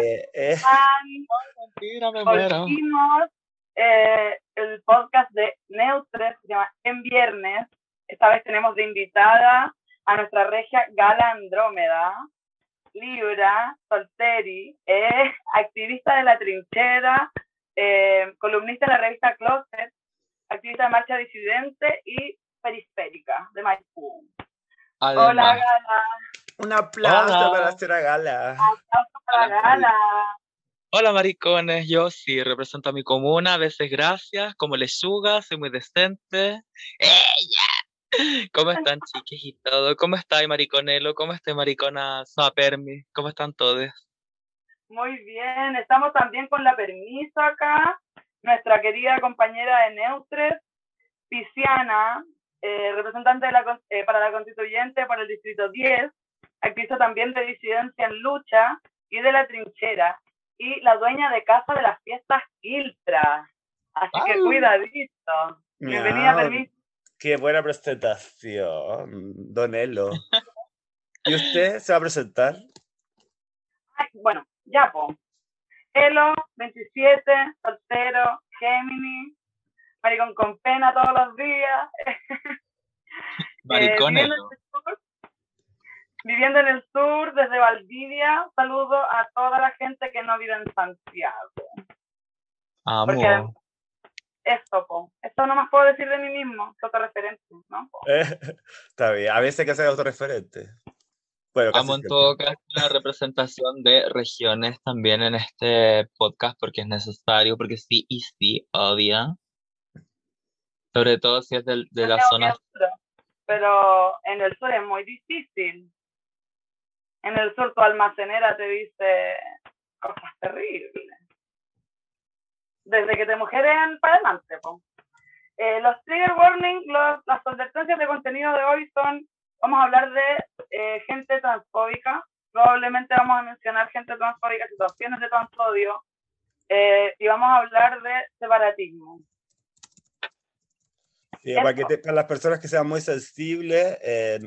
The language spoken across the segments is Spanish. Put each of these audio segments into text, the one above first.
Eh, eh. Mentira, me muero. Volvimos, eh, el podcast de Neutres, se llama En Viernes. Esta vez tenemos de invitada a nuestra regia Gala Andrómeda, Libra, Solteri, eh, activista de la trinchera, eh, columnista de la revista Closet, activista de Marcha Disidente y periférica de Maipú. Hola, Gala. Un aplauso Hola. para nuestra gala. Aplausos para Hola. Gala. Hola maricones, yo sí represento a mi comuna, a veces gracias, como lechuga, soy muy decente. ¡Ella! ¿Cómo están chiques y todo? ¿Cómo está mariconelo? ¿Cómo está maricona Sapermi? ¿Cómo están todos? Muy bien, estamos también con la permiso acá, nuestra querida compañera de Neutres, Pisciana, eh, representante de la, con- eh, para la constituyente por el distrito 10, activista también de disidencia en lucha y de la trinchera, y la dueña de casa de las fiestas Iltra. Así que ¡Au! cuidadito. Bienvenida, permiso. Qué buena presentación, Don Elo. ¿Y usted se va a presentar? Ay, bueno, ya, po. Elo, 27, soltero, Gemini, maricón con pena todos los días. Eh, viviendo, en el sur, desde Valdivia, saludo a toda la gente que no vive en Santiago. porque- Amo. Esto, po. Esto no más puedo decir de mí mismo, es otro referente, ¿no? Eh, Está bien, a veces hay que ser autorreferente. Bueno, casi Amo en todo caso la representación de regiones también en este podcast porque es necesario, porque sí y sí, obvio. Sobre todo si es del- de, Yo la zona. Pero en el sur es muy difícil. En el sur tu almacenera te dice cosas terribles. Desde que te mujerean para adelante. po. Eh, los trigger warning, los- las advertencias de contenido de hoy son, vamos a hablar de eh, gente transfóbica, probablemente vamos a mencionar gente transfóbica, situaciones de transodio, eh, y vamos a hablar de separatismo. Sí, para, Eso. que te- para las personas que sean muy sensibles, eh,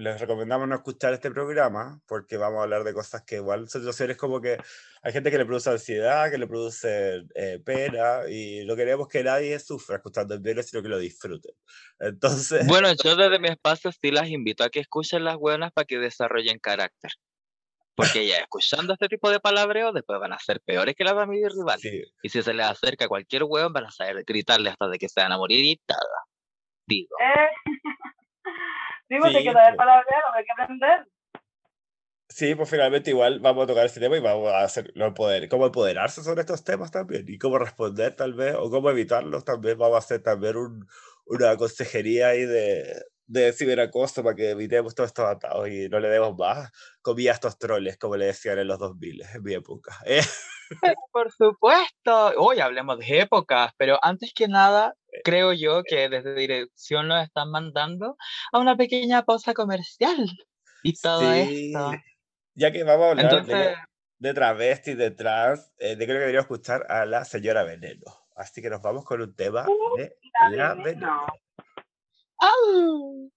les- recomendamos no escuchar este programa porque vamos a hablar de cosas que igual son situaciones como que hay gente que le produce ansiedad, que le produce eh, pena y no queremos que nadie sufra escuchando el viernes, sino que lo disfruten. Entonces, Bueno, yo desde mi espacio sí las invito a que escuchen las buenas para que desarrollen carácter. Porque ya escuchando este tipo de palabreo, después van a ser peores que las de mi rival. sí, Y si se les acerca cualquier hueón, van a saber gritarle hasta de que se van a morir y todo. Digo. Eh, digo, Sí, hay que saber po. palabrear, hay que aprender. sí, pues finalmente igual vamos a tocar este tema y vamos a hacer lo poder, cómo empoderarse sobre estos temas también y cómo responder tal vez o cómo evitarlos también. Vamos a hacer también un- una consejería ahí de, de ciberacoso para que evitemos todos estos atados y no le demos más comida a estos troles, como le decían en los 2000, en mi época. Eh, Por supuesto. Hoy hablemos de épocas, pero antes que nada, creo yo que desde dirección nos están mandando a una pequeña pausa comercial. Y todo sí, esto. ya que vamos a hablar de- Entonces, de, travesti, de trans, eh, de creo que deberíamos escuchar a la señora Veneno. Así que nos vamos con un tema Uh, de la Veneno. Veneno.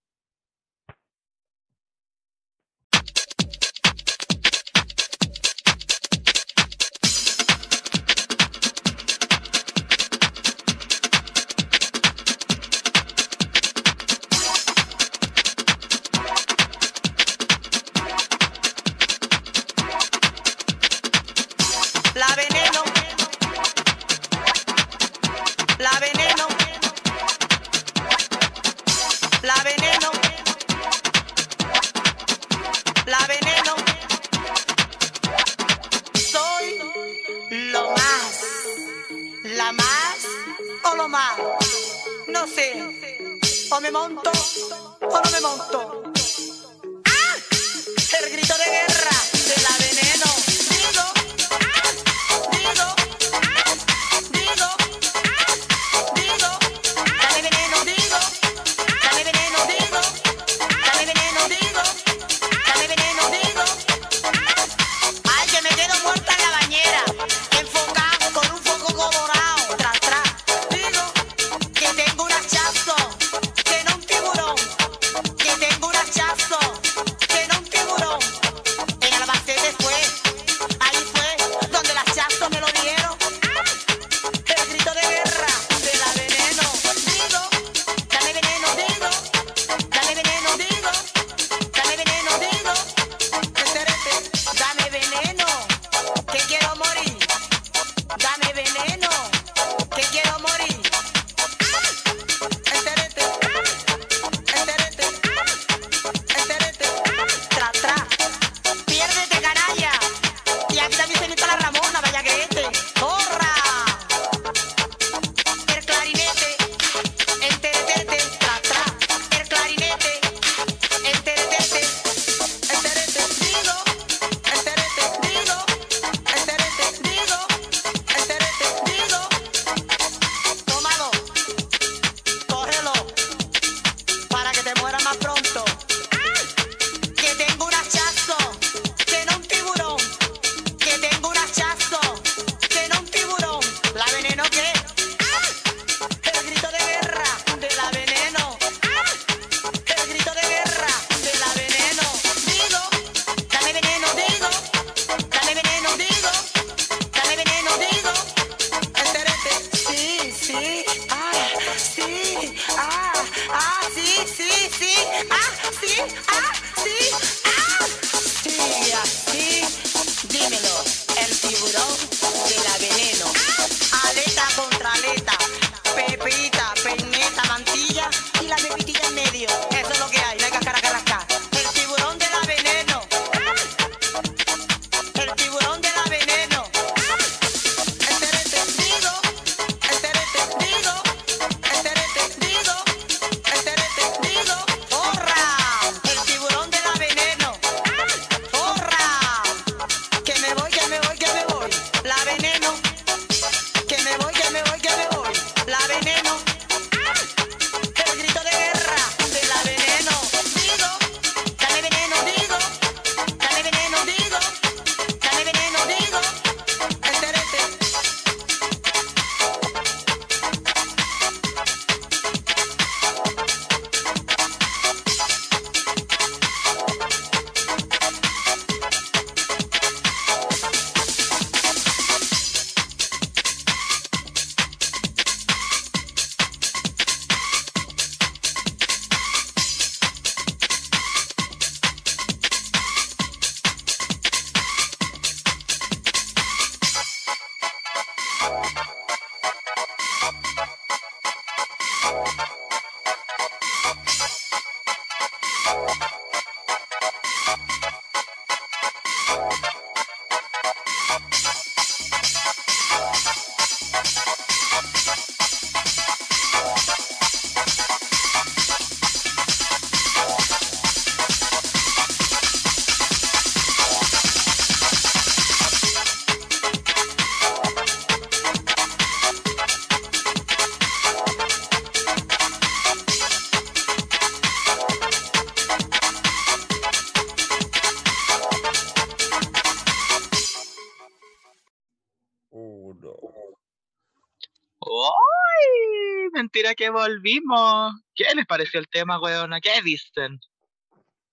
Que volvimos. ¿Qué les pareció el tema, weona? ¿Qué dicen?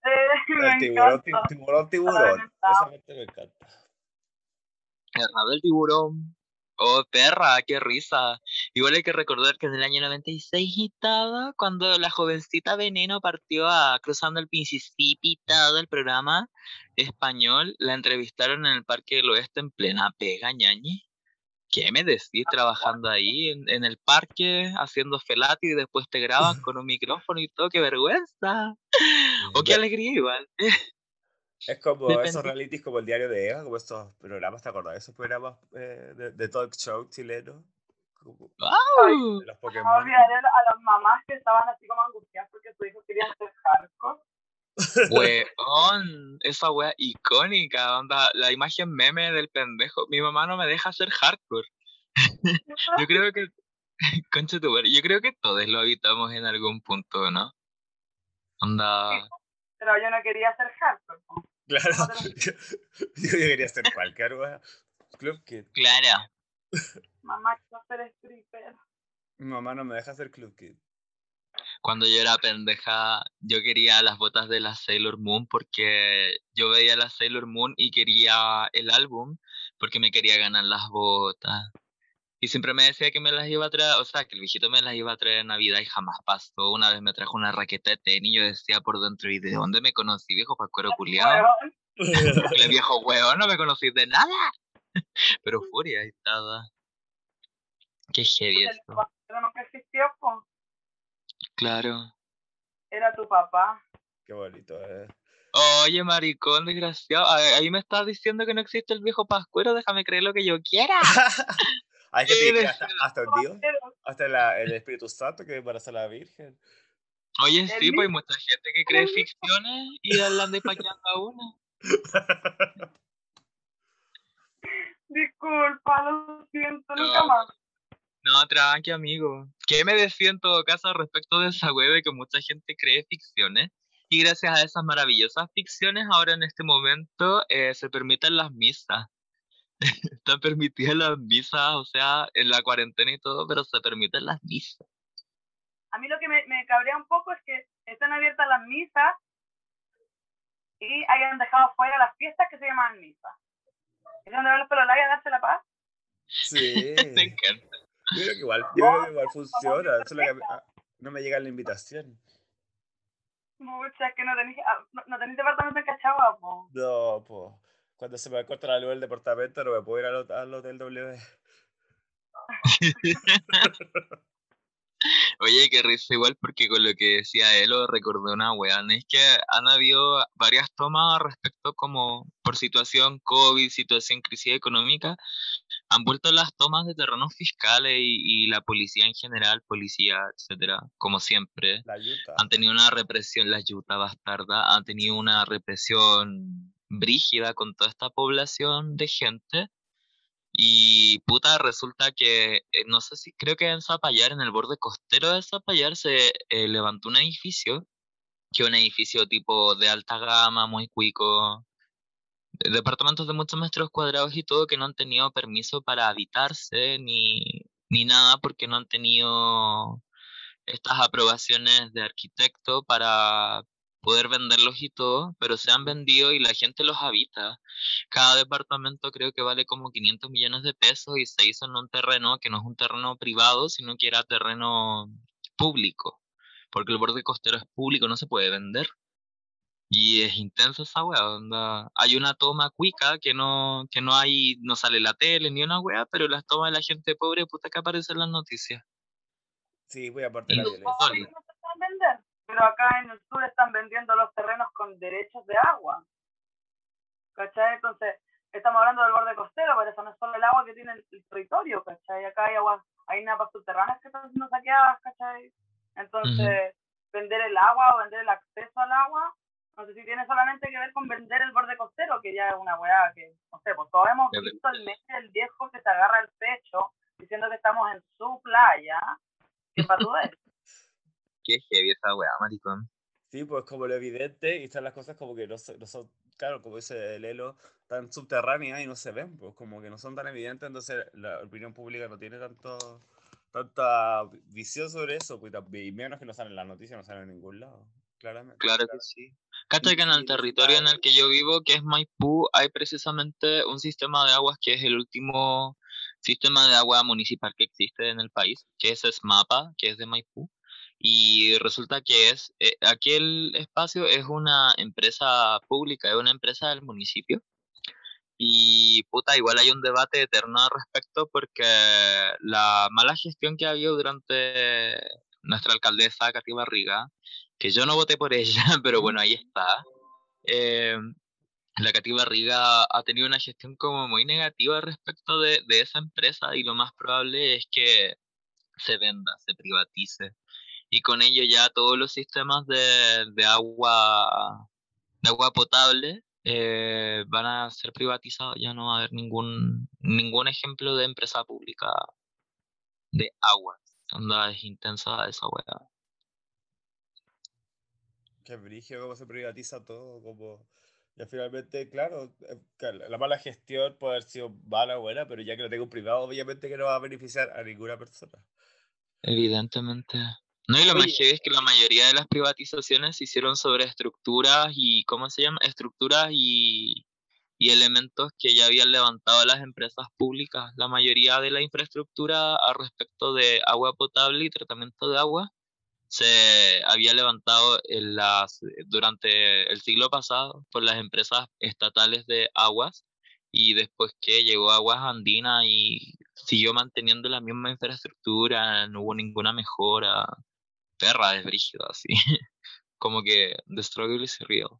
Eh, me El tiburón, encanta. tiburón, tiburón. Esa parte me encanta. Perra del tiburón. Oh, perra, qué risa. Igual hay que recordar que en el año 96 y todo, cuando la jovencita Veneno partió a cruzando el Mississippi y todo el programa español, la entrevistaron en el Parque del Oeste en plena pega, ñañi. ¿Qué me decís trabajando ahí en, en el parque, haciendo felati y después te graban con un micrófono y todo? ¡Qué vergüenza! ¡O qué Ve- alegría igual! Es como Depende. esos realities como el diario de Eva, como estos programas, ¿te acordás? Esos programas eh, de, de talk show chilenos. Como de los No Pokémon. olvidaré a las mamás que estaban así como angustiadas porque su hijo quería ser hardcore. Weón, esa wea icónica, onda, la imagen meme del pendejo. Mi mamá no me deja hacer hardcore. Yo creo que, concha tu yo creo que todos lo habitamos en algún punto, ¿no? Onda, Pero yo no quería ser hardcore. Claro. Yo, yo quería ser cualquier wea. Club Kid. Clara. Mamá quiero ser stripper. Mi mamá no me deja hacer Club Kid. Cuando yo era pendeja, yo quería las botas de la Sailor Moon porque yo veía la Sailor Moon y quería el álbum porque me quería ganar las botas. Y siempre me decía que me las iba a traer, o sea, que el viejito me las iba a traer en Navidad y jamás pasó. Una vez me trajo una raqueta de tenis y yo decía por dentro, ¿y de dónde me conocí, viejo pascuero culiado? El viejo huevo, no me conocí de nada. Pero furia ahí estaba. Qué heavy esto. Pero nunca existió. Claro. Era tu papá. Qué bonito, eh. Oye, maricón, desgraciado. Ahí me estás diciendo que no existe el viejo pascuero. Déjame creer lo que yo quiera. Hay gente que Eres hasta, hasta un Dios, hasta la- el Espíritu Santo que embaraza a la Virgen. Oye, El sí, pues hay mucha gente que cree ficciones y andan despañando a una. Disculpa, lo siento, nunca más. No, tranqui, amigo. ¿Qué me decía en todo caso respecto de esa web que mucha gente cree ficciones? Y gracias a esas maravillosas ficciones, ahora en este momento eh, se permiten las misas. Están permitidas las misas, o sea, en la cuarentena y todo, pero se permiten las misas. A mí lo que me, me cabrea un poco es que están abiertas las misas y hayan dejado fuera las fiestas que se llaman misas. ¿Es donde van los pelolais a darse la paz? Sí. Me encanta. Yo creo que igual, yo creo que igual funciona. Solo que no me llega la invitación. Mucha, que no tenéis, ah, no, no departamento en Cachagua, po. No, pues. Cuando se me corta la luz del departamento, no me puedo ir al, al hotel W. Oye, qué risa igual porque con lo que decía él lo recordé una weá, ¿no? es que han habido varias tomas respecto como por situación COVID, situación crisis económica, han vuelto las tomas de terrenos fiscales y, y la policía en general, policía, etcétera, como siempre, La Utah. han tenido una represión, la yuta bastarda, han tenido una represión brígida con toda esta población de gente. Y puta, resulta que, eh, no sé si, creo que en Zapallar, en el borde costero de Zapallar, se eh, levantó un edificio, que es un edificio tipo de alta gama, muy cuico, departamentos de muchos metros cuadrados y todo, que no han tenido permiso para habitarse ni, ni nada, porque no han tenido estas aprobaciones de arquitecto para poder venderlos y todo, pero se han vendido y la gente los habita. Cada departamento creo que vale como 500 millones de pesos y se hizo en un terreno que no es un terreno privado, sino que era terreno público, porque el borde costero es público, no se puede vender. Y es intensa esa wea, onda. Hay una toma cuica que no, que no hay, no sale la tele ni una wea, pero las tomas de la gente pobre, puta que aparece en las noticias. Sí, voy a partir de la violencia. No, no se pueden vender. Pero acá en el sur están vendiendo los terrenos con derechos de agua. ¿Cachai? Entonces, estamos hablando del borde costero, pero eso no es solo el agua que tiene el, el territorio, ¿cachai? Acá hay aguas, hay napas subterráneas que están siendo saqueadas, ¿cachai? Entonces, vender el agua o vender el acceso al agua, no sé si tiene solamente que ver con vender el borde costero, que ya es una weá que, no sé, pues todos hemos visto el meme del viejo que se agarra el pecho diciendo que estamos en su playa, para tú es. Qué heavy esa weá, maricón. Sí, pues como lo evidente, y están las cosas como que no, son- no son, claro, como dice el Elo, tan subterráneas y no se ven, pues como que no son tan evidentes, entonces la opinión pública no tiene tanto, tanta visión sobre eso, pues, y menos que no sale en las noticias, no sale en ningún lado, claramente. Claro que sí. Cacha que en el territorio en el que yo vivo, que es Maipú, hay precisamente un sistema de aguas que es el último sistema de agua municipal que existe en el país, que es SMAPA, que es de Maipú. Y resulta que es, eh, aquel espacio es una empresa pública, es una empresa del municipio. Y puta, igual hay un debate eterno al respecto porque la mala gestión que ha habido durante nuestra alcaldesa, Katy Barriga, que yo no voté por ella, pero bueno, ahí está. Eh, la Katy Barriga ha tenido una gestión como muy negativa respecto de, de esa empresa y lo más probable es que se venda, se privatice y con ello ya todos los sistemas de, de agua de agua potable eh, van a ser privatizados, ya no va a haber ningún ningún ejemplo de empresa pública de agua. Onda es intensa esa weá. Qué brillo cómo se privatiza todo, como ya finalmente, claro, eh, la mala gestión puede haber sido mala o buena, pero ya que lo tengo privado, obviamente que no va a beneficiar a ninguna persona. Evidentemente. No, y lo más es que la mayoría de las privatizaciones se hicieron sobre estructuras y, ¿cómo se llama? Estructuras y, y elementos que ya habían levantado las empresas públicas. La mayoría de la infraestructura a respecto de agua potable y tratamiento de agua se había levantado en las, durante el siglo pasado por las empresas estatales de aguas y después que llegó Aguas Andina y siguió manteniendo la misma infraestructura, no hubo ninguna mejora perra es brígido, así. Como que The Struggle is real.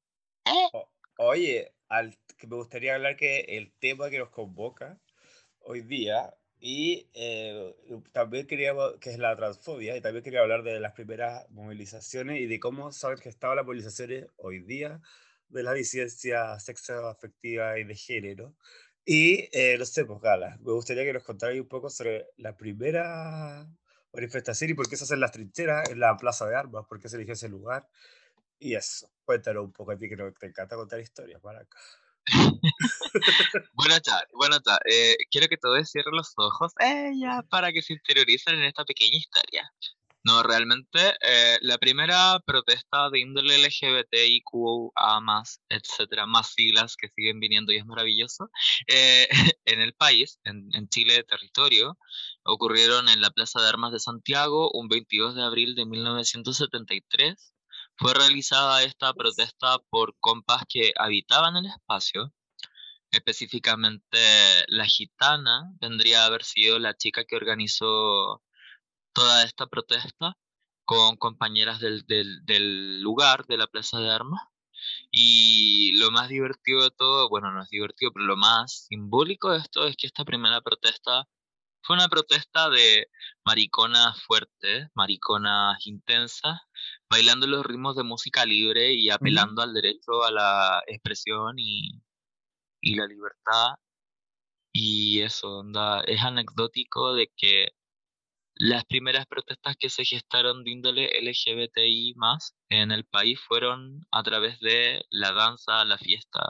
oye, al, que me gustaría hablar que el tema que nos convoca hoy día y eh, también quería, que es la transfobia, y también quería hablar de las primeras movilizaciones y de cómo se han gestado las movilizaciones hoy día de la disidencia sexoafectiva y de género. Y eh, no sé, pues Gala, me gustaría que nos contarais un poco sobre la primera manifestación y por qué se hacen las trincheras en la plaza de armas, por qué se eligió ese lugar. Y eso, cuéntanos un poco a ti que te encanta contar historias, para acá. bueno, chao, bueno, chao. Eh, quiero que todos cierren los ojos eh, para que se interioricen en esta pequeña historia. No, realmente, eh, la primera protesta de índole LGBTIQA, más, etcétera, más siglas que siguen viniendo y es maravilloso, eh, en el país, en, en, Chile, territorio, ocurrieron en la Plaza de Armas de Santiago un 22 de abril de 1973. Fue realizada esta protesta por compas que habitaban el espacio, específicamente la gitana, vendría a haber sido la chica que organizó toda esta protesta con compañeras del, del, del, lugar, de la Plaza de Armas. Y lo más divertido de todo, bueno, no es divertido, pero lo más simbólico de esto es que esta primera protesta fue una protesta de mariconas fuertes, mariconas intensas, bailando los ritmos de música libre y apelando al derecho a la expresión y, y la libertad. Y eso, onda, es anecdótico de que las primeras protestas que se gestaron de índole LGBTI más en el país fueron a través de la danza, la fiesta,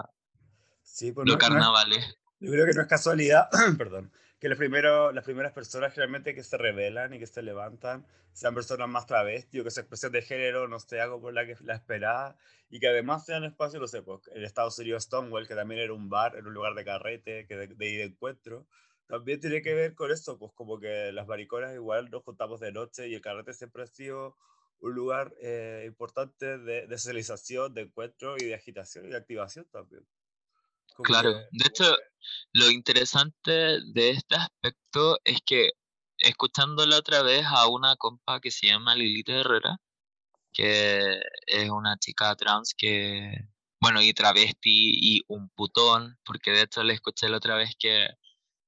sí, pues los carnavales. yo creo que no es casualidad, perdón, que los primeros, las primeras personas generalmente que se rebelan y que se levantan sean personas más travestis o que su expresión de género no sea por la que la esperaba y que además sean espacios, no sé, pues, el Estados Unidos Stonewall, que también era un bar, era un lugar de carrete, que de, de, de encuentro, también tiene que ver con esto, pues como que las mariconas igual nos juntamos de noche y el carrete siempre ha sido un lugar eh, importante de, de, socialización, de encuentro y de agitación y de activación también. Claro, que, de hecho, lo interesante de este aspecto es que escuchándola otra vez a una compa que se llama Lilita Herrera, que es una chica trans que, bueno, y travesti y un putón, porque de hecho le escuché la otra vez que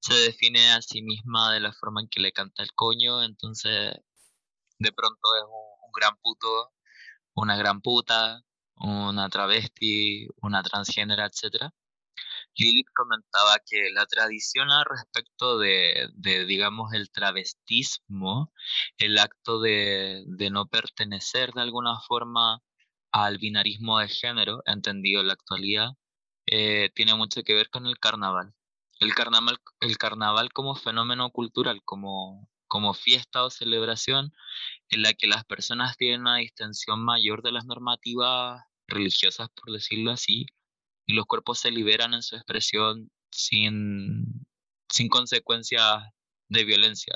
se define a sí misma de la forma en que le canta el coño, entonces de pronto es un, un gran puto, una gran puta, una travesti, una transgénera, etc. Lilith comentaba que la tradición respecto de, de digamos, el travestismo, el acto de, de, no pertenecer de alguna forma al binarismo de género, entendido en la actualidad, eh, tiene mucho que ver con el carnaval. El carnaval, el carnaval como fenómeno cultural, como como fiesta o celebración en la que las personas tienen una distensión mayor de las normativas religiosas, por decirlo así, y los cuerpos se liberan en su expresión sin, sin consecuencias de violencia.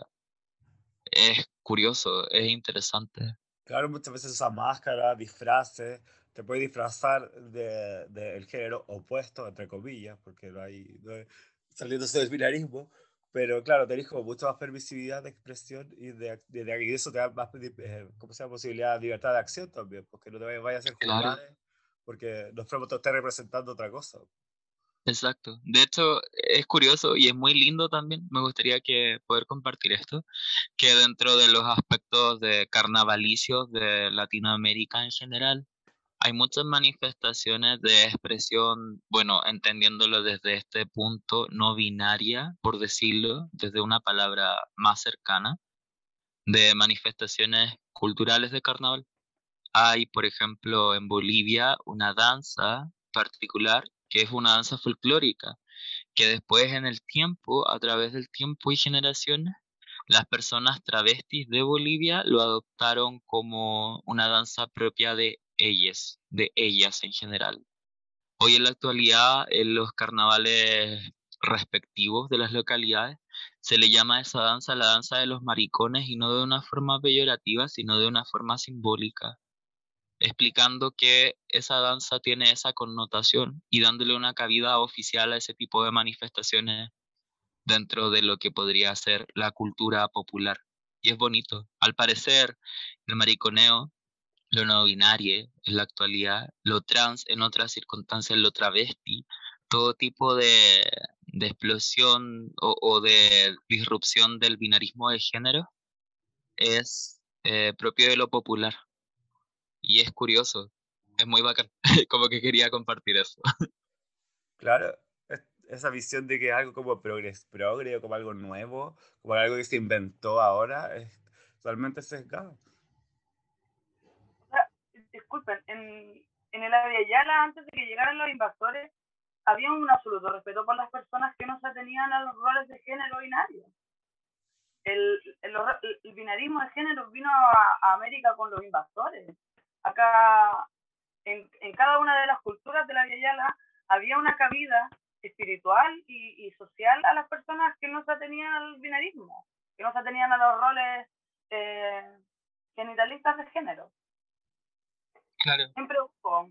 Es curioso, es interesante. Claro, muchas veces esa máscara, disfraces, te puede disfrazar del de, el género opuesto, entre comillas, porque no hay, no hay saliéndose del binarismo, pero claro, tenés como mucha más permisividad de expresión y de, de, y eso te da más eh, ¿cómo se llama? posibilidad de libertad de acción también, porque no te vayas a hacer juzgar, porque los promotores están representando otra cosa. Exacto. De hecho, es curioso y es muy lindo también. Me gustaría que poder compartir esto, que dentro de los aspectos de carnavalicios de Latinoamérica en general, hay muchas manifestaciones de expresión, bueno, entendiéndolo desde este punto no binaria, por decirlo, desde una palabra más cercana, de manifestaciones culturales de carnaval. Hay, por ejemplo, en Bolivia una danza particular que es una danza folclórica, que después en el tiempo, a través del tiempo y generaciones, las personas travestis de Bolivia lo adoptaron como una danza propia de ellas, de ellas en general. Hoy en la actualidad, en los carnavales respectivos de las localidades, se le llama a esa danza la danza de los maricones y no de una forma peyorativa, sino de una forma simbólica, explicando que esa danza tiene esa connotación y dándole una cabida oficial a ese tipo de manifestaciones dentro de lo que podría ser la cultura popular. Y es bonito. Al parecer, el mariconeo lo no binario en la actualidad, lo trans en otras circunstancias, lo travesti, todo tipo de, de explosión o, de disrupción del binarismo de género es eh, propio de lo popular. Y es curioso, es muy bacán, como que quería compartir eso. Claro, esa visión de que es algo como progres, progre, como algo nuevo, como algo que se inventó ahora, es totalmente sesgado disculpen, en, en el área Yala, antes de que llegaran los invasores, había un absoluto respeto por las personas que no se atenían a los roles de género binario. El, el, el binarismo de género vino a, América con los invasores. Acá, en, en, cada una de las culturas de la Yala, había una cabida espiritual y, y, social a las personas que no se atenían al binarismo, que no se atenían a los roles eh, genitalistas de género. Claro. Siempre hubo.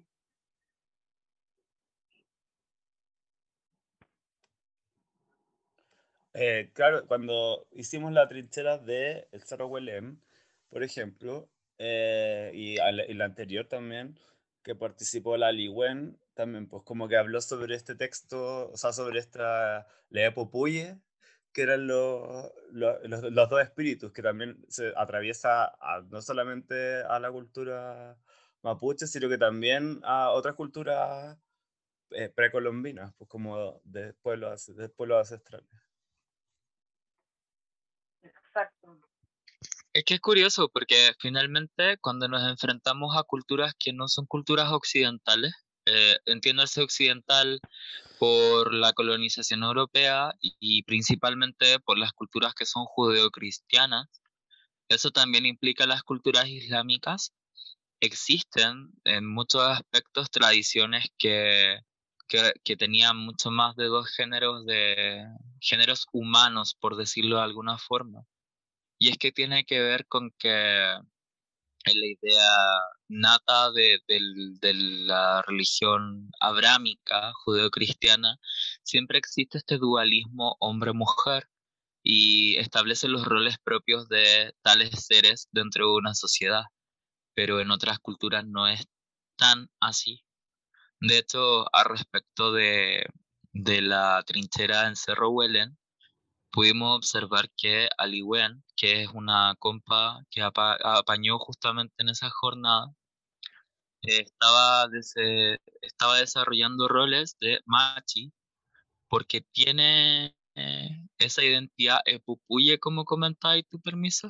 Eh, claro, cuando hicimos la trinchera de El Cerro Huelem, por ejemplo, eh, y, la anterior también, que participó la Liwen, también pues como que habló sobre este texto, o sea, sobre esta Lea Popuye, que eran los, los, los, dos espíritus, que también se atraviesa no solamente a la cultura mapuche, sino que también a otras culturas eh, precolombinas, pues como de pueblos, de pueblos ancestrales. Es que es curioso porque finalmente cuando nos enfrentamos a culturas que no son culturas occidentales, eh, entiéndase occidental por la colonización europea y, principalmente por las culturas que son judeocristianas, eso también implica las culturas islámicas, existen en muchos aspectos tradiciones que, que, tenían mucho más de dos géneros de géneros humanos, por decirlo de alguna forma. Y es que tiene que ver con que en la idea nata de, de la religión abrámica, judeocristiana, siempre existe este dualismo hombre-mujer y establece los roles propios de tales seres dentro de una sociedad pero en otras culturas no es tan así. De hecho, a respecto de, de la trinchera en Cerro Huelen, pudimos observar que Aliwen, que es una compa que apañó justamente en esa jornada, estaba, estaba desarrollando roles de machi porque tiene eh, esa identidad epupuye, como comentabas, tu permiso.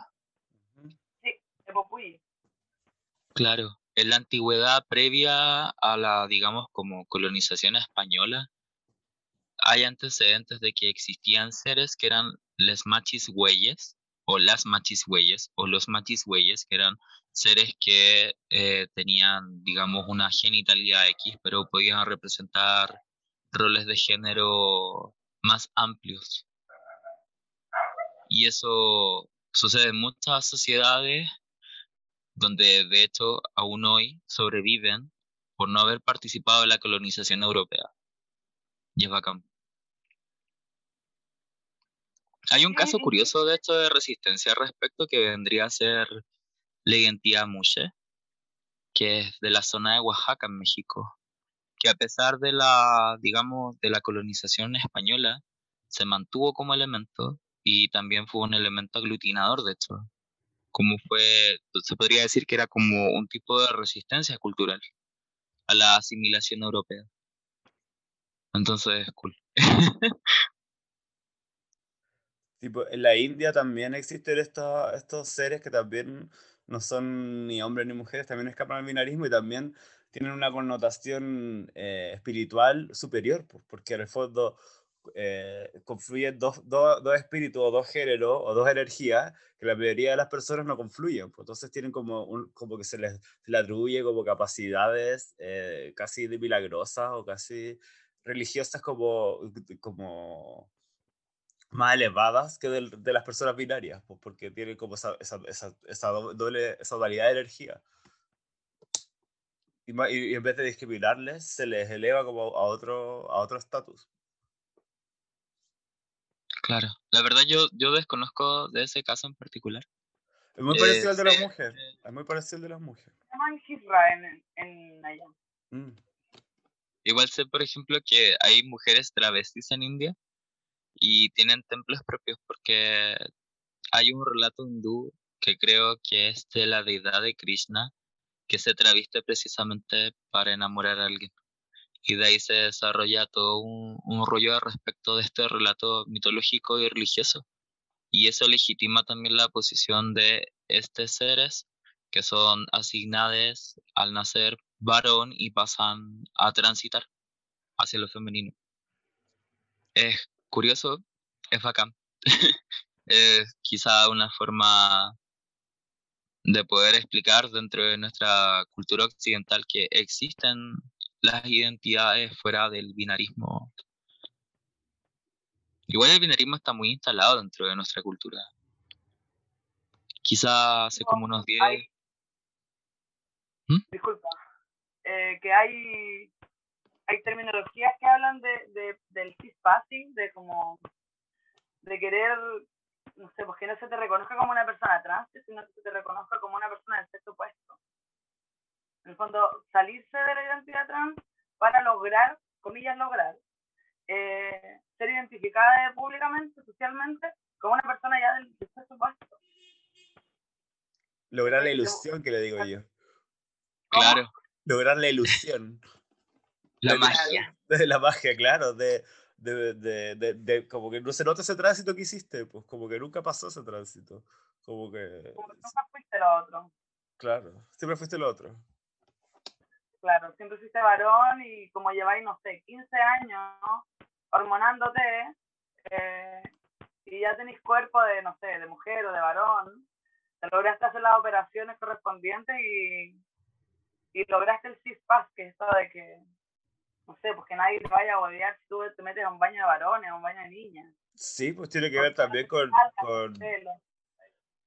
Sí, epupuye. Claro, en la antigüedad previa a la, digamos, como colonización española, hay antecedentes de que existían seres que eran les machis güeyes o las machisweyes, o los machisweyes, que eran seres que eh, tenían, digamos, una genitalidad X, pero podían representar roles de género más amplios. Y eso sucede en muchas sociedades donde de hecho aún hoy sobreviven por no haber participado en la colonización europea. Y es bacán. Hay un caso curioso de esto de resistencia al respecto que vendría a ser la identidad Mushe, que es de la zona de Oaxaca, en México, que a pesar de la, digamos, de la colonización española, se mantuvo como elemento y también fue un elemento aglutinador, de hecho, como fue, se podría decir que era como un tipo de resistencia cultural a la asimilación europea. Entonces, cool. Tipo, en la India también existen estos, estos seres que también no son ni hombres ni mujeres, también escapan al binarismo y también tienen una connotación eh, espiritual superior, porque en el fondo eh, confluyen dos, dos, dos, espíritus o dos géneros o dos energías que la mayoría de las personas no confluyen. Pues, entonces tienen como, un, como que se les, se les atribuye como capacidades eh, casi de milagrosas o casi religiosas como, como más elevadas que de, de las personas binarias, pues porque tienen como esa, esa, esa, esa doble, esa dualidad de energía. Y, y, en vez de discriminarles, se les eleva como a otro a otro estatus. Claro, la verdad yo, yo desconozco de ese caso en particular. Es muy parecido al de las mujeres. Es muy parecido al de las mujeres. en, en allá. Mm. Igual sé, por ejemplo, que hay mujeres travestis en India y tienen templos propios porque hay un relato hindú que creo que es de la deidad de Krishna que se traviste precisamente para enamorar a alguien. Y de ahí se desarrolla todo un, un rollo respecto de este relato mitológico y religioso. Y eso legitima también la posición de estos seres que son asignados al nacer varón y pasan a transitar hacia lo femenino. Es curioso, es bacán. es quizá una forma de poder explicar dentro de nuestra cultura occidental que existen las identidades fuera del binarismo. Igual el binarismo está muy instalado dentro de nuestra cultura. Quizá hace como unos 10... ¿Mm? Disculpa. Eh, que hay hay terminologías que hablan de, de del cispassing, de como de querer, no sé, pues que no se te reconozca como una persona trans, sino que se te reconozca como una persona del sexo opuesto. En el fondo, salirse de la identidad trans para lograr, comillas, lograr, eh, ser identificada públicamente, socialmente, como una persona ya del, sexo opuesto. Lograr la ilusión, que le digo yo. Claro. Lograr la ilusión. La magia. De la magia, claro, de, de, de, de, como que no se nota ese tránsito que hiciste, pues como que nunca pasó ese tránsito. Como que... Como nunca fuiste lo otro. Claro, siempre fuiste lo otro. Claro, siempre fuiste varón y como lleváis, no sé, 15 años hormonándote eh, y ya tenéis cuerpo de, no sé, de mujer o de varón, te lograste hacer las operaciones correspondientes y, y lograste el CISPAS, que es esto de que no sé, pues que nadie te vaya a odiar si tú te metes a un baño de varones, a un baño de niñas. Sí, pues tiene que ver también con, con,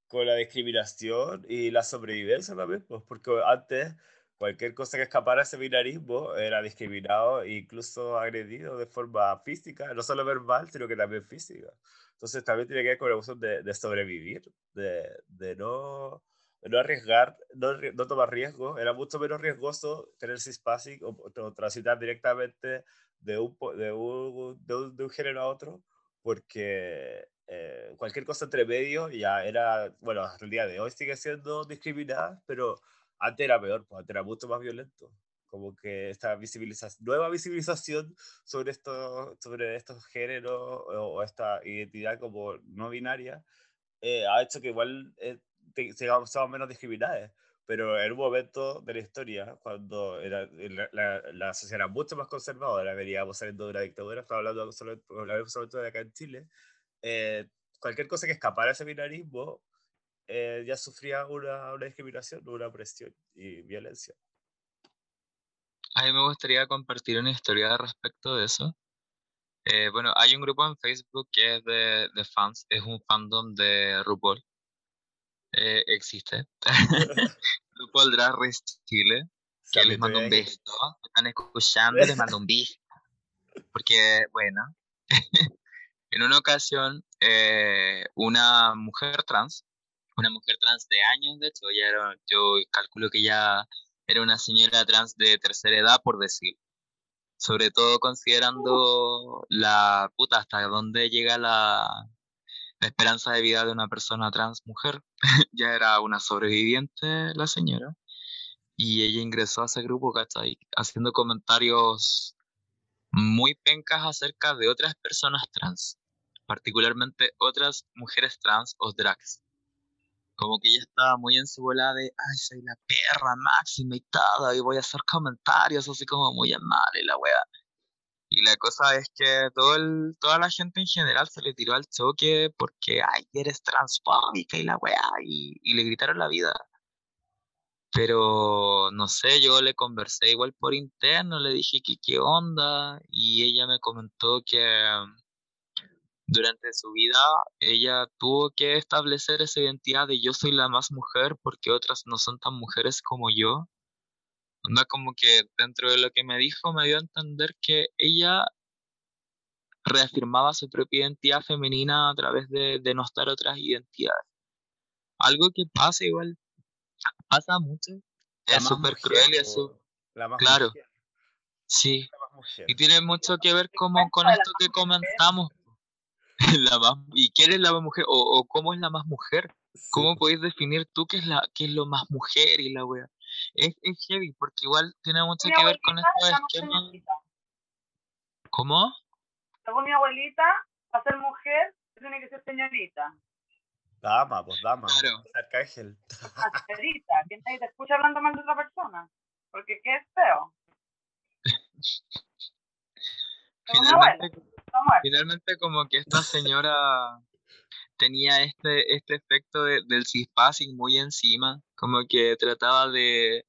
con, la discriminación y la sobrevivencia también, pues porque antes cualquier cosa que escapara ese binarismo era discriminado e incluso agredido de forma física, no solo verbal, sino que también física. Entonces también tiene que ver con la cuestión de, de sobrevivir, de, de no no arriesgar, no, tomar riesgos, era mucho menos riesgoso tener cispassic o, o, transitar directamente de un, de, un, de, un, género a otro, porque eh, cualquier cosa entre medio ya era, bueno, hasta el día de hoy sigue siendo discriminada, pero antes era peor, pues antes era mucho más violento. Como que esta visibilización, nueva visibilización sobre estos, sobre estos géneros o, o esta identidad como no binaria eh, ha hecho que igual eh, sigamos menos discriminadas. Pero en un momento de la historia, cuando era, la, la, sociedad era mucho más conservadora, veníamos saliendo de una dictadura, estaba hablando solamente, solamente de acá en Chile, eh, cualquier cosa que escapara de ese binarismo, eh, ya sufría una, una discriminación, una opresión y violencia. A mí me gustaría compartir una historia respecto de eso. Eh, bueno, hay un grupo en Facebook que es de, de fans, es un fandom de RuPaul. Eh, existe. RuPaul Drag Race Chile. Que les mando un beso. Me están escuchando, les mando un beso. Porque, bueno, en una ocasión, eh, una mujer trans, una mujer trans de años, de hecho, ya era, yo calculo que ya era una señora trans de tercera edad, por decir. Sobre todo considerando la puta hasta dónde llega la, la esperanza de vida de una persona trans mujer. ya era una sobreviviente la señora. Y ella ingresó a ese grupo, ¿cachai? Haciendo comentarios muy pencas acerca de otras personas trans, particularmente otras mujeres trans o drags. Como que ella estaba muy en su bola de, ay, soy la perra máxima y todo, y voy a hacer comentarios así como muy mal y la wea. Y la cosa es que todo toda la gente en general se le tiró al choque porque, ay, eres transfóbica y la wea, y, y le gritaron la vida. Pero no sé, yo le conversé igual por interno, le dije que qué onda y ella me comentó que durante su vida ella tuvo que establecer esa identidad de yo soy la más mujer porque otras no son tan mujeres como yo. Onda como que dentro de lo que me dijo me dio a entender que ella reafirmaba su propia identidad femenina a través de, de no estar otras identidades. Algo que pasa igual pasa mucho. es súper cruel y es Claro. Sí. Y tiene mucho que ver como con esto que comentamos. la más, ¿Y quién es la más mujer? O, o cómo es la más mujer. ¿Cómo podéis definir tú qué es, la, qué es lo más mujer y la wea? Es, es heavy, porque igual tiene mucho que ver con esto esquemas. ¿Cómo? Según mi abuelita, para ser mujer, tiene que ser señorita. Dama, pues dama. Claro. Arcángel. Señorita, ¿quién te te escucha hablando mal de otra persona? Porque qué es feo. Finalmente, finalmente como que esta señora tenía este, este efecto de- del cispassing muy encima, como que trataba de,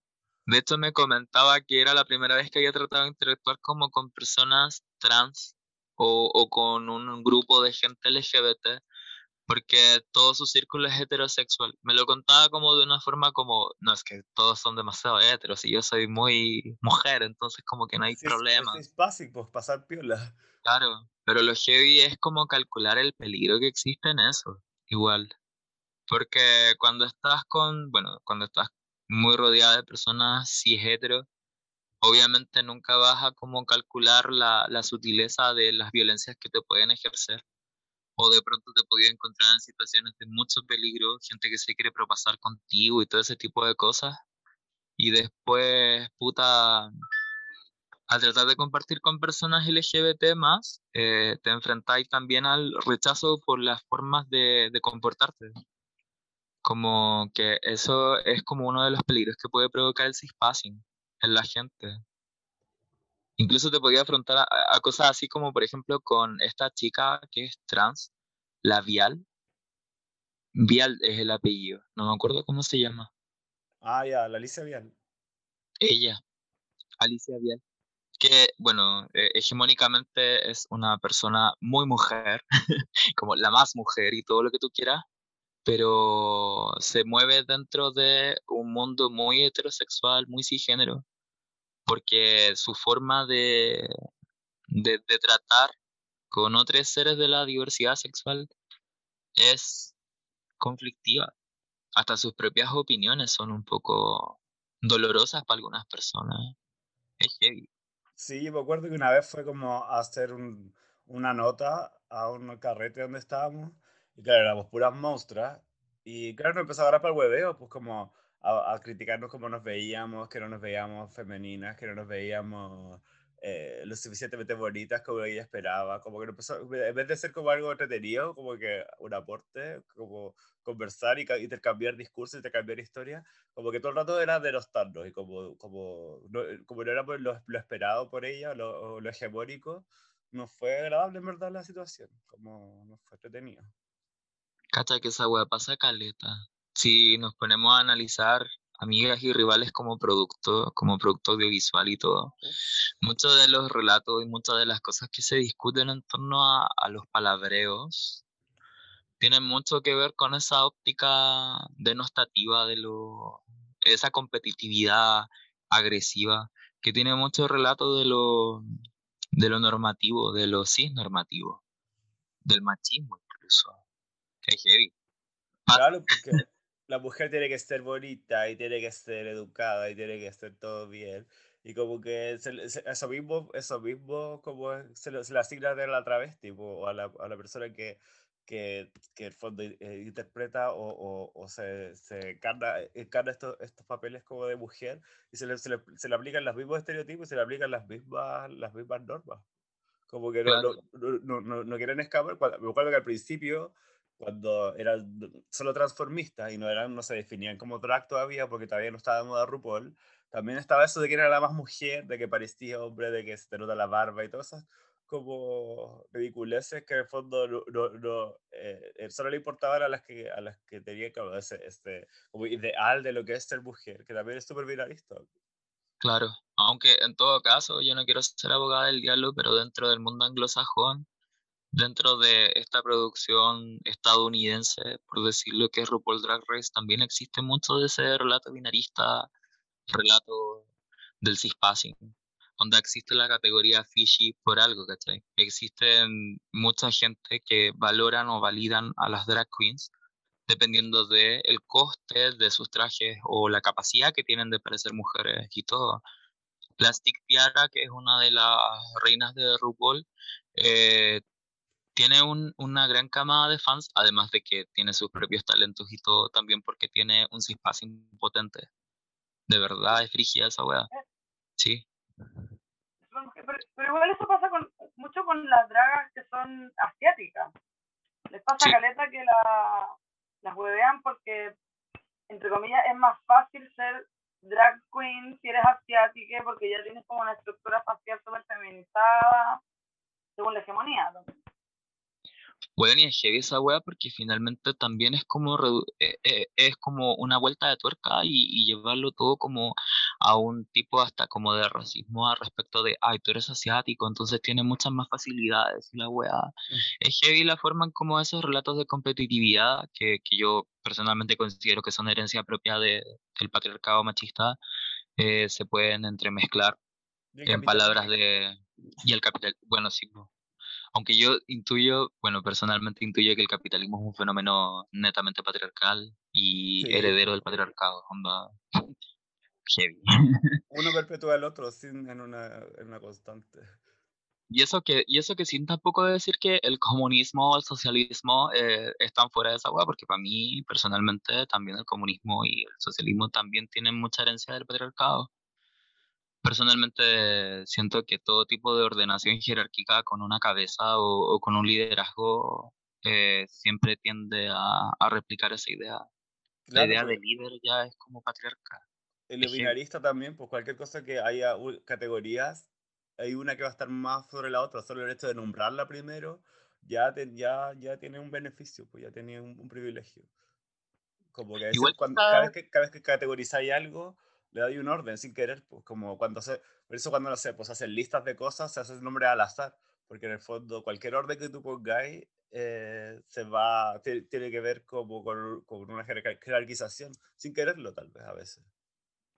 de hecho me comentaba que era la primera vez que había tratado de interactuar como con personas trans o, o con un grupo de gente LGBT, porque todo su círculo es heterosexual. Me lo contaba como de una forma como, no es que todos son demasiado heteros y yo soy muy mujer, entonces como que no hay es- problema. Es, básico, pues, pasar piola. Claro, pero lo heavy es como calcular el peligro que existe en eso, igual. Porque cuando estás con, bueno, cuando estás muy rodeada de personas cis hetero, obviamente nunca vas a como calcular la, la sutileza de las violencias que te pueden ejercer. O de pronto te podías encontrar en situaciones de mucho peligro, gente que se quiere propasar contigo y todo ese tipo de cosas. Y después, puta, al tratar de compartir con personas LGBT más, eh, te enfrentáis también al rechazo por las formas de, de comportarte. Como que eso es como uno de los peligros que puede provocar el cispassing en la gente. Incluso te podía afrontar a, a cosas así como, por ejemplo, con esta chica que es trans, la Vial. Vial es el apellido, no me acuerdo cómo se llama. Ah, ya, la Alicia bien. Ella, Alicia Vial, que, bueno, eh, hegemónicamente es una persona muy mujer, como la más mujer y todo lo que tú quieras, pero se mueve dentro de un mundo muy heterosexual, muy cisgénero, porque su forma de, de, de tratar con otros seres de la diversidad sexual es conflictiva. Hasta sus propias opiniones son un poco dolorosas para algunas personas. Es heavy. Sí, me acuerdo que una vez fue como a hacer un- una nota a un carrete donde estábamos. Y claro, éramos puras monstruas. Y claro, nos empezó a para el hueveo, pues como a, a criticarnos cómo nos veíamos, que no nos veíamos femeninas, que no nos veíamos eh, lo suficientemente bonitas como ella esperaba. Como que empezó, en vez de ser como algo entretenido, como que un aporte, como conversar y ca- intercambiar discursos, intercambiar historias, como que todo el rato era denostarnos y como, como, no, como no éramos lo, lo esperado por ella, lo, lo hegemónico, no fue agradable en verdad la situación, como no fue entretenido. Cacha que esa weá pasa caleta. Si nos ponemos a analizar amigas y rivales como producto, como producto audiovisual y todo, muchos de los relatos y muchas de las cosas que se discuten en torno a, a los palabreos tienen mucho que ver con esa óptica denostativa de lo, esa competitividad agresiva que tiene mucho relato de lo, de lo normativo, de lo cisnormativo, del machismo incluso. Que heavy. Claro, porque la mujer tiene que ser bonita y tiene que ser educada y tiene que ser todo bien. Y como que se- se- eso mismo, eso mismo como se, lo- se le asigna a la travesti o a la, a la persona que, que, que el fondo eh, interpreta o, o, o se, se encarna, encarna estos, estos papeles como de mujer y se le, se le, se le aplican los mismos estereotipos y se le aplican las mismas, las mismas normas. Como que no, Claro. no, no, no, no- quieren escapar. Me acuerdo que al principio, cuando eran solo transformistas y no, eran, no se definían como drag todavía porque todavía no estaba de moda RuPaul, también estaba eso de que era la más mujer, de que parecía hombre, de que se te nota la barba y todas esas como ridiculeces que en el fondo no, no, no, eh, eh, solo le importaban a las que, a las que tenían como ese, este, como ideal de lo que es ser mujer, que también es súper viralista. Claro, aunque en todo caso yo no quiero ser abogada del diablo, pero dentro del mundo anglosajón, dentro de esta producción estadounidense, por decirlo que es RuPaul Drag Race, también existe mucho de ese relato binarista, relato del cispassing, donde existe la categoría fishy por algo, ¿cachai? Existen mucha gente que valoran o validan a las drag queens dependiendo del el coste de sus trajes o la capacidad que tienen de parecer mujeres y todo. Plastic Tiara, que es una de las reinas de RuPaul, eh, tiene un- una gran camada de fans, además de que tiene sus propios talentos y todo, también porque tiene un cispassing potente. De verdad, es frigia esa wea. Sí, Pero, pero igual eso pasa con, mucho con las dragas que son asiáticas. Les pasa Sí. caleta que la, las huevean porque, entre comillas, es más fácil ser drag queen si eres asiática porque ya tienes como una estructura facial súper feminizada según la hegemonía. ¿no? Bueno, y es heavy esa wea porque finalmente también es como eh, eh, es como una vuelta de tuerca y, y llevarlo todo como a un tipo hasta como de racismo al respecto de, ay, tú eres asiático, entonces tienes muchas más facilidades y la wea. Es heavy la forma en como esos relatos de competitividad, que, que yo personalmente considero que son herencia propia de, del patriarcado machista, eh, se pueden entremezclar en palabras de... Y el capital, bueno, sí, po. Aunque yo intuyo, bueno, personalmente intuyo que el capitalismo es un fenómeno netamente patriarcal y Sí. heredero del patriarcado, onda heavy. Uno perpetúa al otro sin, en, una, en una constante. Y eso que, y eso que sin tampoco decir que el comunismo o el socialismo eh, están fuera de esa hueá, porque para mí personalmente también el comunismo y el socialismo también tienen mucha herencia del patriarcado. Personalmente siento que todo tipo de ordenación jerárquica con una cabeza o, o con un liderazgo eh, siempre tiende a, a replicar esa idea. La idea de líder ya es como patriarcal. el binarista también, pues cualquier cosa que haya categorías, hay una que va a estar más sobre la otra. Solo el hecho de nombrarla primero ya, te- ya, ya tiene un beneficio, pues ya tiene un, un privilegio. Como que a veces Igual cuando- cada, vez que, cada vez que categorizáis algo, le dais un orden sin querer, pues como cuando se, por eso cuando no sé, pues hacen listas de cosas, se hacen nombres al azar, porque en el fondo cualquier orden que tú pongáis eh, se va, ti- tiene que ver como con, con una jerarquización, sin quererlo tal vez a veces.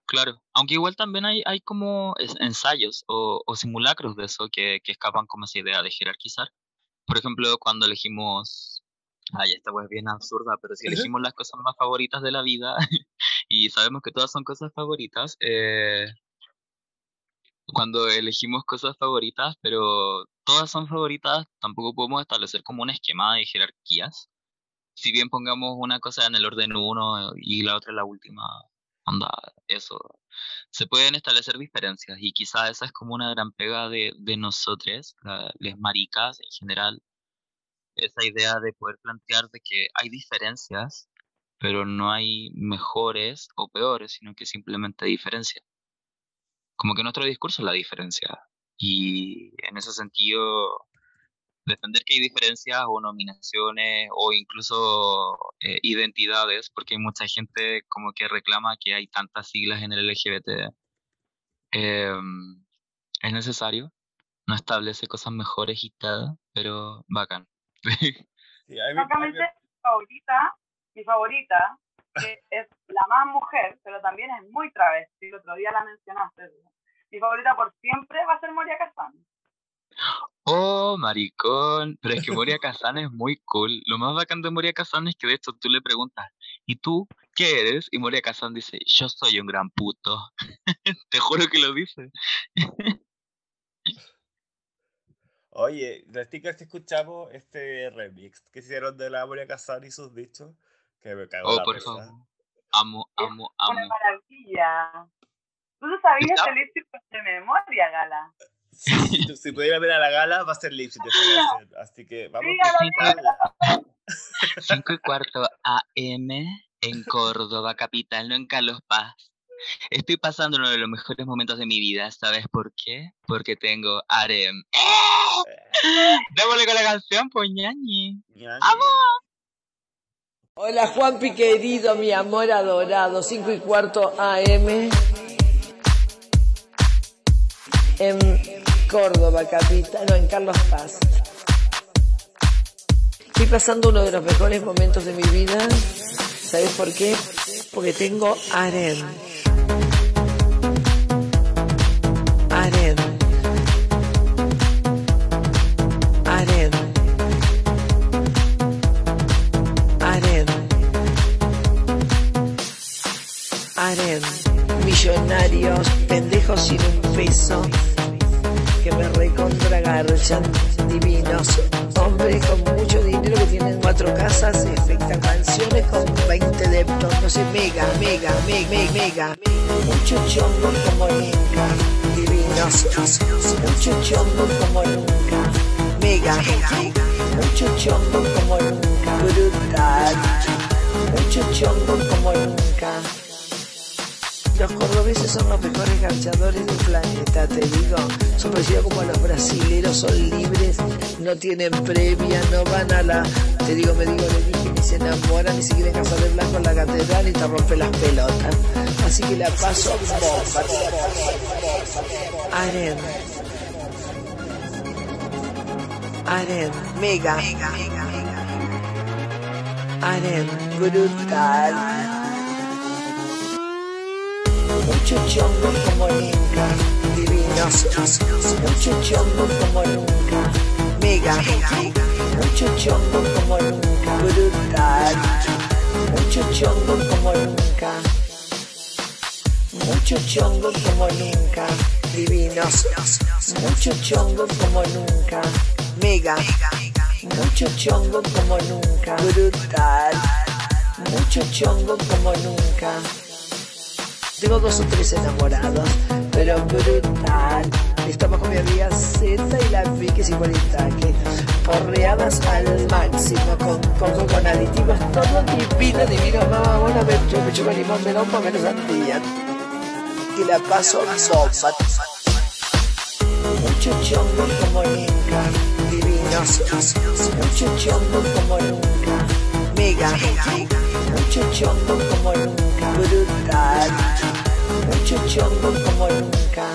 Claro, aunque igual también hay, hay como ensayos o, o simulacros de eso que, que escapan como esa idea de jerarquizar. Por ejemplo, cuando elegimos, ay, esta web es bien absurda, pero si elegimos las cosas más favoritas de la vida y sabemos que todas son cosas favoritas, eh, cuando elegimos cosas favoritas, pero todas son favoritas, tampoco podemos establecer como un esquema de jerarquías. Si bien pongamos una cosa en el orden uno y la otra en la última, anda, eso. Se pueden establecer diferencias y quizá esa es como una gran pega de, de nosotros, la- les maricas en general, esa idea de poder plantear de que hay diferencias, pero no hay mejores o peores, sino que simplemente diferencias. Como que nuestro discurso es la diferencia. Y en ese sentido, defender que hay diferencias o nominaciones o incluso eh, identidades, porque hay mucha gente como que reclama que hay tantas siglas en el LGBT. Em, es necesario, no establece cosas mejores y tal, pero bacán. Sí, Francamente, mi favorita, mi favorita, que es la más mujer, pero también es muy travesti, el otro día la mencionaste. Mi favorita por siempre va a ser Moria Kazan. Oh, maricón. Pero es que Moria Kazan es muy cool. Lo más bacán de Moria Kazan es que de hecho tú le preguntas, ¿y tú qué eres? Y Moria Kazan dice, yo soy un gran puto. Te juro que lo dice. Oye, los stickers que escuchamos este remix que hicieron de la Moria Kazan y sus dichos, que me cago en Oh, la por favor. Amo, amo, Una amo. maravilla. ¿Tú no sabías ¿Está? el lip de memoria, Gala? Si, pudiera ver a la gala, va a ser lip sync esa canción. Así que vamos a escucharla. 5 y cuarto AM en Córdoba, capital, no en Carlos Paz. Estoy pasando uno de los mejores momentos de mi vida. ¿Sabes por qué? Porque tengo harem. Démosle con la canción, pues ñañi. Ñañi. Hola Juanpi querido, mi amor adorado, 5 y cuarto AM en Córdoba, capital, no, en Carlos Paz. Estoy pasando uno de los mejores momentos de mi vida. ¿Sabes por qué? Porque tengo harem. Millonarios, pendejos sin un peso, que me recontragarchan, divinos. Hombres con mucho dinero que tienen cuatro casas, efectas mansiones con 20 deptos, no sé, mega, mega, mega, mega, mega. Mucho chongo como nunca, divinos. Mucho chongo como nunca, mega. Mucho chongo como nunca, brutal. Mucho chongo como nunca. Los cordobeses son los mejores ganchadores del planeta, te digo. Son parecidos como los brasileros, son libres, no tienen previa, no van a la... Te digo, me digo, le dije, ni se enamoran, ni se quieren casar de blanco en la catedral y te rompe las pelotas. Así que la paso bomba. Aren. Aren, mega. Aren, brutal. Mucho chongo como nunca, divinos. Mucho chongo como nunca, mega. Mucho chongo como nunca, brutal. Mucho chongo como nunca. Mucho chongo como nunca, divinos. Mucho chongo como nunca, mega. Mucho chongo como nunca, brutal. Mucho chongo como nunca. Tengo dos o tres enamorados, pero brutal. Estaba con mi amiga Z y la Vicky Cipolita, que porreadas al máximo, con, con, con aditivos, todo divino, divino. Mamá, bueno, me, yo me chupo limón, melón, por menos sandía. Y la paso sopa. Mucho chongo como nunca, divinos. Mucho chongo como nunca, mega. Mucho chongo como nunca, brutal. Mucho chongo como nunca.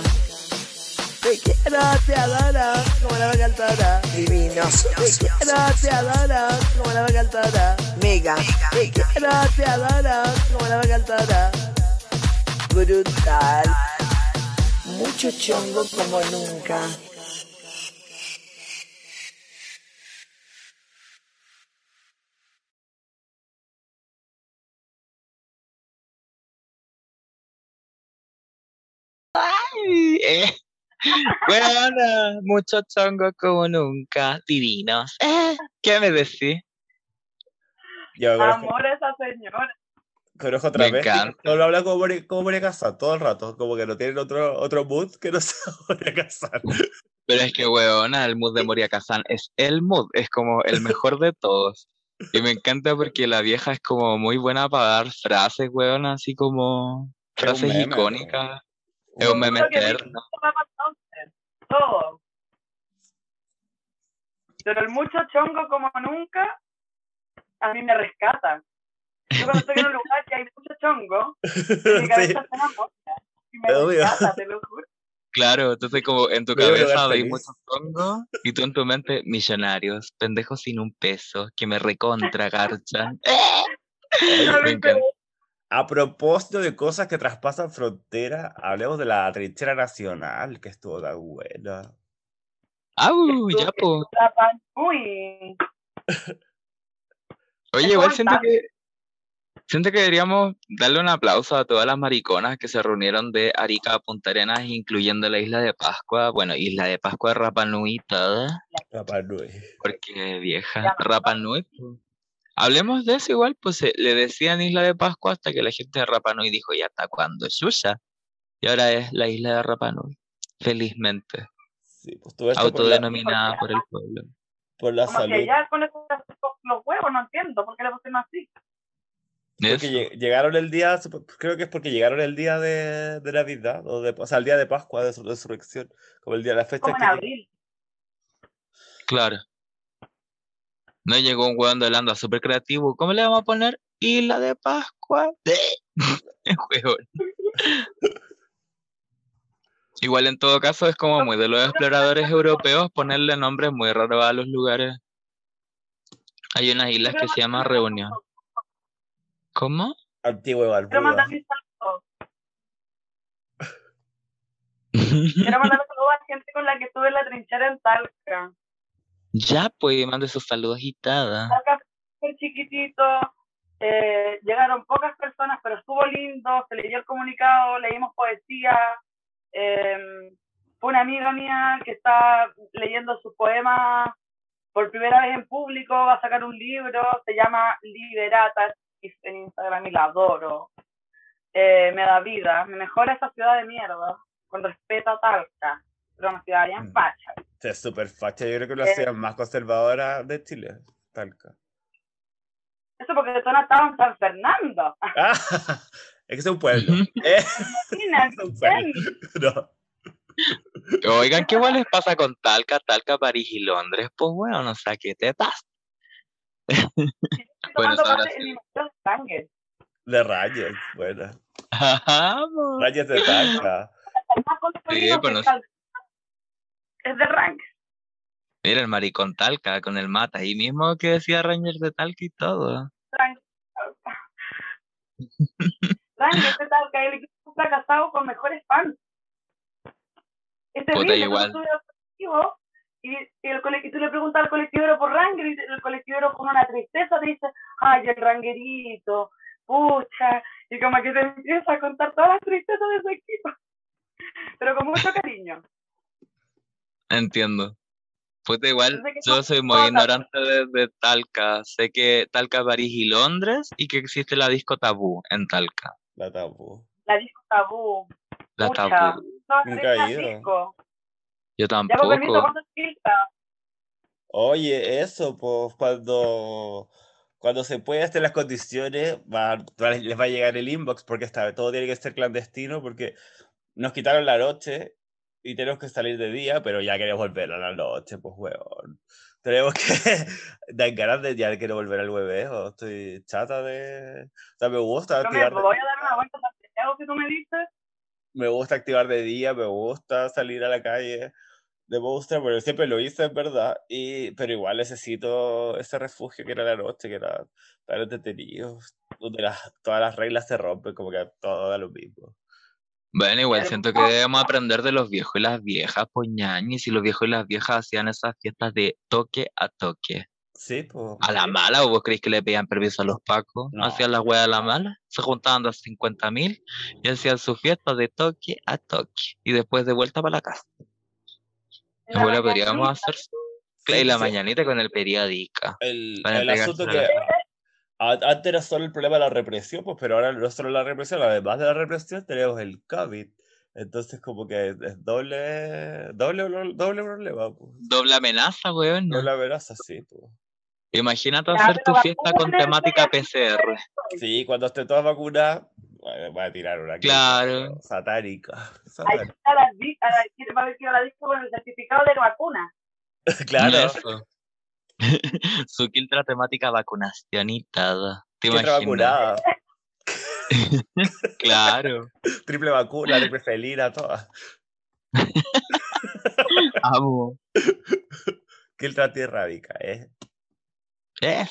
Te quiero, te adoro, como la vaca altora. Divinos. Te quiero, te adoro, como la vaca altora. Mega. Te quiero, te adoro, como la vaca altora. Brutal. Mucho chongo como nunca. Bueno, mucho chongo como nunca. Divinos. Eh, ¿Qué me decís? Yo Amor a esa señora. conozco otra Me vez. Solo habla como Moria, como Moria Kazan todo el rato. Como que no tienen otro, otro mood que no sea Moria Kazan. Pero es que, weona, el mood de Moria Kazan es el mood, es como el mejor de todos. Y me encanta porque la vieja es como muy buena para dar frases, weona, así como frases icónicas. Es un meme eterno. Todo. Pero el mucho chongo como nunca, a mí me rescata. Yo cuando estoy en un lugar que hay mucho chongo, mi Sí, cabeza se enamora. Y me Obvio. rescata, te lo juro. Claro, entonces como en tu cabeza veis feliz. muchos hongos y tú en tu mente, millonarios, pendejos sin un peso, que me recontra garchan. Me encanta. A propósito de cosas que traspasan frontera, hablemos de la trinchera nacional, que estuvo tan buena. ¡Au! Ya, po. Rapa Nui. Oye, Es igual siento que siento que deberíamos darle un aplauso a todas las mariconas que se reunieron de Arica a Punta Arenas, incluyendo la isla de Pascua, bueno, isla de Pascua, Rapa Nui, toda, Rapa Nui. porque vieja. Rapa Nui. Hablemos de eso igual, pues se- le decían isla de Pascua hasta que la gente de Rapa Nui dijo, ¿y hasta cuándo, Xuxa? Y ahora es la isla de Rapa Nui, felizmente, Sí, pues todo esto por la, autodenominada por el pueblo. por la Como que salud. allá con esos los huevos, no entiendo por qué le pusieron así. Porque llegaron el día, creo que es porque llegaron el día de, de Navidad, o, de, o sea, el día de Pascua, de su resurrección, como el día de la fecha Como en que abril. Claro. No llegó un hueón de Holanda súper creativo. ¿Cómo le vamos a poner? Isla de Pascua. Hueón. Igual en todo caso es como muy de los exploradores europeos ponerle nombres muy raros a los lugares. Hay unas islas que se llaman Reunión. ¿Cómo? Antigua y Quiero mandar mis saludos. Quiero mandar saludos a gente con la que estuve en la trinchera en Talca. Ya, pues, mande sus saludos agitada. Chiquitito. eh, llegaron pocas personas, pero estuvo lindo. Se leyó el comunicado, leímos poesía. eh, fue una amiga mía que está leyendo sus poemas por primera vez en público. Va a sacar un libro, se llama Liberata en Instagram y la adoro. Eh, me da vida, me mejora esa ciudad de mierda, con respeto a Talca, pero una ciudad bien Mm. facha. Sí, Es súper facha, yo creo que es la Eh. ciudad más conservadora de Chile, Talca. Eso porque tú no estabas en San Fernando. Ah, es que es un pueblo. Eh, es un pueblo. No. Oigan, ¿qué igual les pasa con Talca, Talca, París y Londres? Pues bueno, o sea, ¿qué te pasa? Bueno, museo de sangre. De rayos, bueno. Vamos. Rayos de Talca. Sí, pues no- Talca. Es de rank. Mira el maricón Talca con el mata ahí mismo que decía Ranger de Talca y todo. Rank. Rank es de Talca, el equipo fracasado con mejores fans. Es Puta, terrible, tú igual. colectivo y, el cole- y tú le preguntas al colectivero por Ranger y el colectivero con una tristeza te dice, ay, el ranguerito, pucha, y como que te empieza a contar todas las tristezas de su equipo, pero con mucho cariño. Entiendo. Puta, igual yo soy muy ignorante de, de Talca. Sé que Talca, París y Londres y que existe la disco tabú en Talca. La tapu. La disco tabú, La pucha, tabú. no, Nunca he ido. Yo permiso, tampoco. Oye, eso, pues cuando, cuando se pueda estar las condiciones, va, va- les va a llegar el inbox porque está, todo tiene que ser clandestino porque nos quitaron la noche y tenemos que salir de día, pero ya queremos volver a la noche, pues weón. Tenemos que dar ganas de ya quiero volver al hueveo. Estoy chata de. O sea, me gusta Yo me activar, de- voy a dar una vuelta Santiago si tú me dices. me gusta activar de día, me gusta salir a la calle de monstruo, pero siempre lo hice, en verdad. Y, pero igual necesito ese refugio que era la noche, que era tan entretenido, donde las, todas las reglas se rompen, como que todo da lo mismo. Bueno, igual siento que debemos aprender de los viejos y las viejas, ñañi, si los viejos y las viejas hacían esas fiestas de toque a toque. Sí, pues. ¿A la mala o vos creéis que le pedían permiso a los pacos? No. Hacían las weas a la mala, se juntaban a 50 mil y hacían su fiesta de toque a toque. Y después de vuelta para la casa. La Abuela, podríamos hacer y Sí, la sí. mañanita con el periódico. El, Para el asunto que la- antes era solo el problema de la represión, pues, pero ahora no solo la represión, además de la represión tenemos el COVID. Entonces como que es doble, doble, doble problema, pues. Doble amenaza, weón. Doble amenaza, sí, pues. Imagínate hacer tu fiesta con temática PCR. Sí, cuando esté toda vacunada, voy voy a tirar una Claro. satánica. Satánica. está la, a la, va a decir a la disco con el certificado de vacuna. Claro, Eso. Su quiltra temática vacunacionita. ¿Te imaginas? vacunada, Claro. triple vacuna, triple felina, todas. Amo. Quiltra antirrábica, ¿eh? ¿Eh?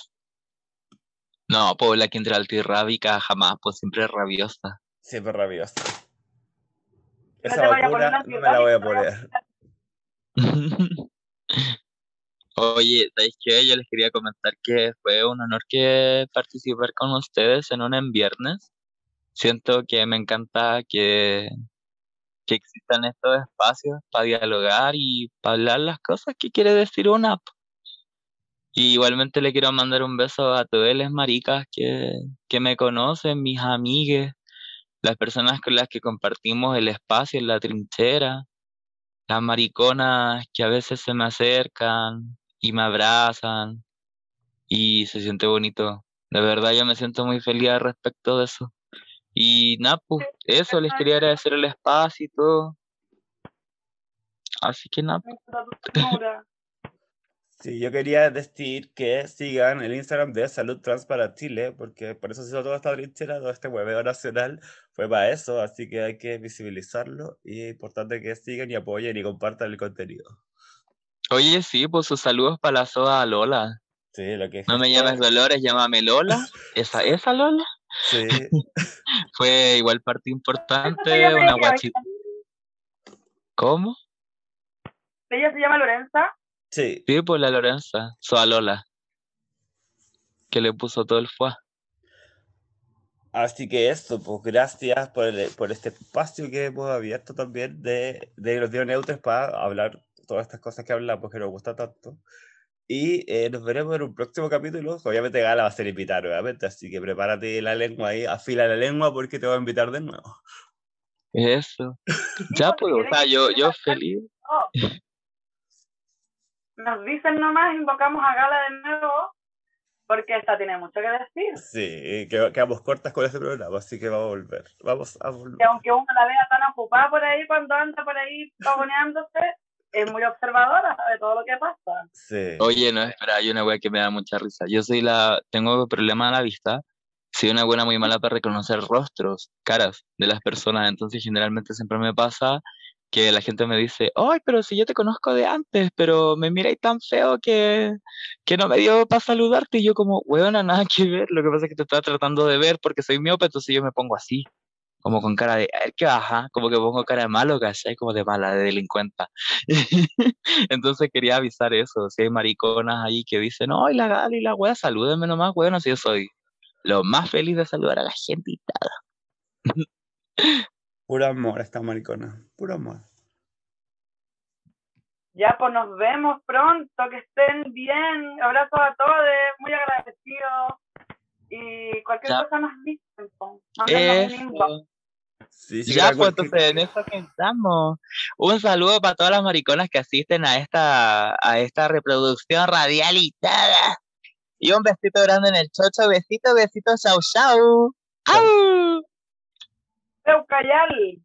No, pues la quiltra antirrábica jamás, pues siempre es rabiosa. Siempre rabiosa. No Esa poner vacuna una no me la voy a poner. Oye, ¿sabéis qué? Yo les quería comentar que fue un honor que participar con ustedes en un en viernes. Siento que me encanta que, que existan estos espacios para dialogar y para hablar las cosas que quiere decir una. Y igualmente le quiero mandar un beso a todas las maricas que, que me conocen, mis amigues, las personas con las que compartimos el espacio en la trinchera, las mariconas que a veces se me acercan y me abrazan y se siente bonito. De verdad yo me siento muy feliz al respecto de eso. Y nada, pues eso, les quería agradecer el espacio y todo. Así que nada, ternura. Sí, yo quería decir que sigan el Instagram de Salud Trans para Chile, porque por eso se hizo toda esta trinchera, todo este hueveo nacional, fue para eso, así que hay que visibilizarlo y es importante que sigan y apoyen y compartan el contenido. Oye, sí, pues sus saludos para la soda Lola. Sí, lo que es No me llames Dolores, llámame Lola. ¿Esa, esa Lola? Sí, Fue igual parte importante, una guachita. ¿Cómo? Ella se llama Lorenza. sí, Sí, pues la Lorenza, soda Lola. Que le puso todo el fuá. así que eso, pues gracias por, el- por este espacio que hemos abierto también de, de los neutros para hablar todas estas cosas que hablamos que nos gusta tanto. Y eh, nos veremos en un próximo capítulo. Obviamente Gala va a ser invitada nuevamente, así que prepárate la lengua ahí, afila la lengua porque te voy a invitar de nuevo. Eso. Ya, pues, o sea, yo, yo feliz. Oh. Nos dicen nomás, invocamos a Gala de nuevo, porque esta tiene mucho que decir. Sí, que, quedamos cortas con este programa, así que vamos a volver. Vamos a volver. Que aunque uno la vea tan ocupada por ahí cuando anda por ahí pavoneándose, es muy observadora, sabe todo lo que pasa. Sí. Oye, no, espera, hay una wea que me da mucha risa. Yo soy la, tengo problema a la vista. Soy una buena muy mala para reconocer rostros, caras de las personas. Entonces, generalmente siempre me pasa que la gente me dice, ay, pero si yo te conozco de antes, pero me miráis tan feo que, que no me dio para saludarte. Y yo como, weona, nada que ver. Lo que pasa es que te estaba tratando de ver porque soy miope, entonces yo me pongo así. Como con cara de, "Ay, ¿qué baja? Como que pongo cara de malo, ¿cachai? Como de mala, de delincuenta. Entonces quería avisar eso, si hay mariconas ahí que dicen, ay, la Gali, la wea, salúdenme nomás, bueno, si yo soy lo más feliz de saludar a la gente y. Puro amor esta maricona. Puro amor. Ya, pues nos vemos pronto, que estén bien. Abrazos a todos, muy agradecidos. Y cualquier Ya. cosa nos dicen. Eso. Sí, sí, Ya, pues entonces en eso pensamos. Un saludo para todas las mariconas que asisten a esta, a esta reproducción radial y toda. Y un besito grande en el chocho, besito, besito, chau, chau. ¡Au! Eucayal.